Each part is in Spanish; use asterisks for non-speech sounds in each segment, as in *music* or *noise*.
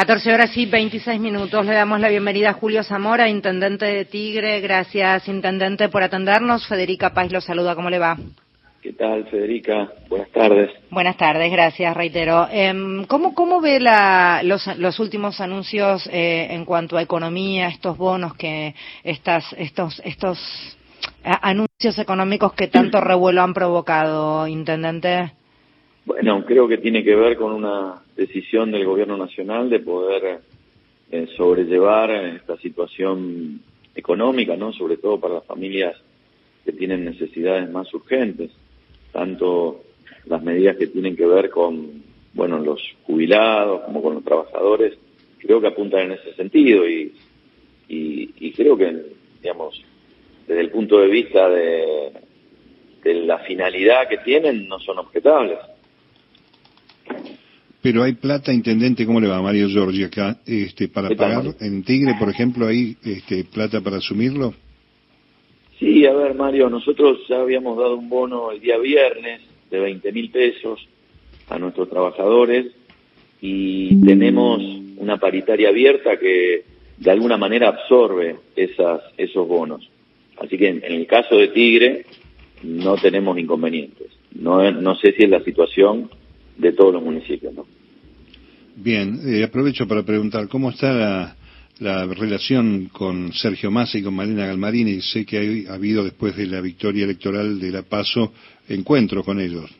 14 horas y 26 minutos. Le damos la bienvenida a Julio Zamora, intendente de Tigre. Gracias, intendente, por atendernos. Federica Paz lo saluda. ¿Cómo le va? ¿Qué tal, Federica? Buenas tardes. Buenas tardes, gracias, reitero. Eh, ¿cómo, ¿Cómo ve la, los, los últimos anuncios eh, en cuanto a economía, estos bonos que estas, estos, estos anuncios económicos que tanto *clears throat* revuelo han provocado, intendente? Bueno, creo que tiene que ver con una decisión del gobierno nacional de poder eh, sobrellevar esta situación económica, ¿no? Sobre todo para las familias que tienen necesidades más urgentes tanto las medidas que tienen que ver con, bueno, los jubilados como con los trabajadores, creo que apuntan en ese sentido y, y, creo que, digamos, desde el punto de vista de, de la finalidad que tienen, no son objetables. Pero hay plata, intendente, ¿cómo le va Mario Giorgi acá? Este, para pagar en Tigre, por ejemplo, hay este, plata para asumirlo. Sí, a ver, Mario, nosotros ya habíamos dado un bono el día viernes de 20 mil pesos a nuestros trabajadores y tenemos una paritaria abierta que de alguna manera absorbe esas, esos bonos. Así que en, el caso de Tigre no tenemos inconvenientes. No, no sé si es la situación de todos los municipios. ¿no? Bien, eh, aprovecho para preguntar, ¿cómo está la, la relación con Sergio Massa y con Malena Galmarini. Sé que ha habido después de la victoria electoral de La Paso encuentros con ellos.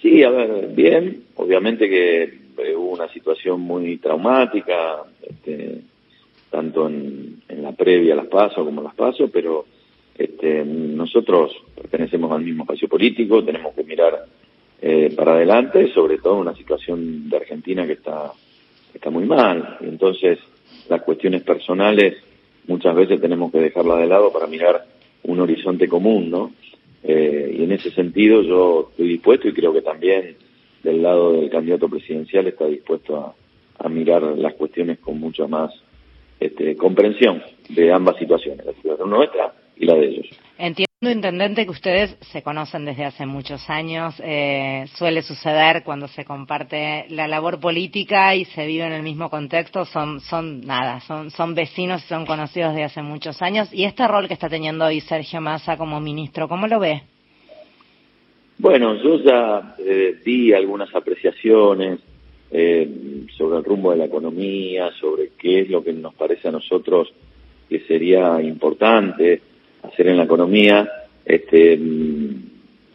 Sí, a ver, bien. Obviamente que eh, hubo una situación muy traumática, este, tanto en, la previa a Las Paso como en Las Paso, pero este, nosotros pertenecemos al mismo espacio político, tenemos que mirar eh, para adelante, sobre todo una situación de Argentina que está, está muy mal. Entonces, las cuestiones personales muchas veces tenemos que dejarlas de lado para mirar un horizonte común, ¿no? Eh, y en ese sentido yo estoy dispuesto y creo que también del lado del candidato presidencial está dispuesto a, mirar las cuestiones con mucha más este, comprensión de ambas situaciones, la situación nuestra y la de ellos. Intendente, que ustedes se conocen desde hace muchos años, eh, suele suceder cuando se comparte la labor política y se vive en el mismo contexto, son, son nada, son, son vecinos y son conocidos desde hace muchos años. Y este rol que está teniendo hoy Sergio Massa como ministro, ¿cómo lo ve? Bueno, yo ya eh, di algunas apreciaciones eh, sobre el rumbo de la economía, sobre qué es lo que nos parece a nosotros que sería importante hacer en la economía, este,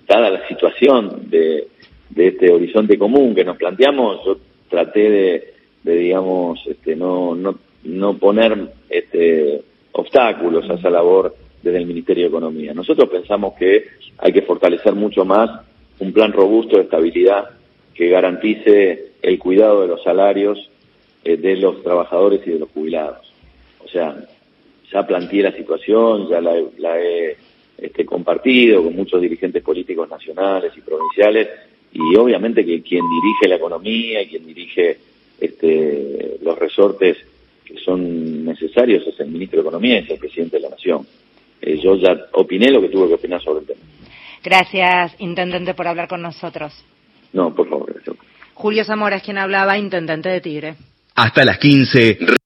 dada la situación de, este horizonte común que nos planteamos, yo traté de, digamos, este, no, no, no poner este, obstáculos a esa labor desde el Ministerio de Economía. Nosotros pensamos que hay que fortalecer mucho más un plan robusto de estabilidad que garantice el cuidado de los salarios eh, de los trabajadores y de los jubilados. O sea, ya planteé la situación, ya la, he este, compartido con muchos dirigentes políticos nacionales y provinciales y obviamente que quien dirige la economía y quien dirige este, los resortes que son necesarios es el ministro de Economía y es el presidente de la Nación. Eh, yo ya opiné lo que tuve que opinar sobre el tema. Gracias, intendente, por hablar con nosotros. No, por favor, gracias. Julio Zamora es quien hablaba, intendente de Tigre. Hasta las 15.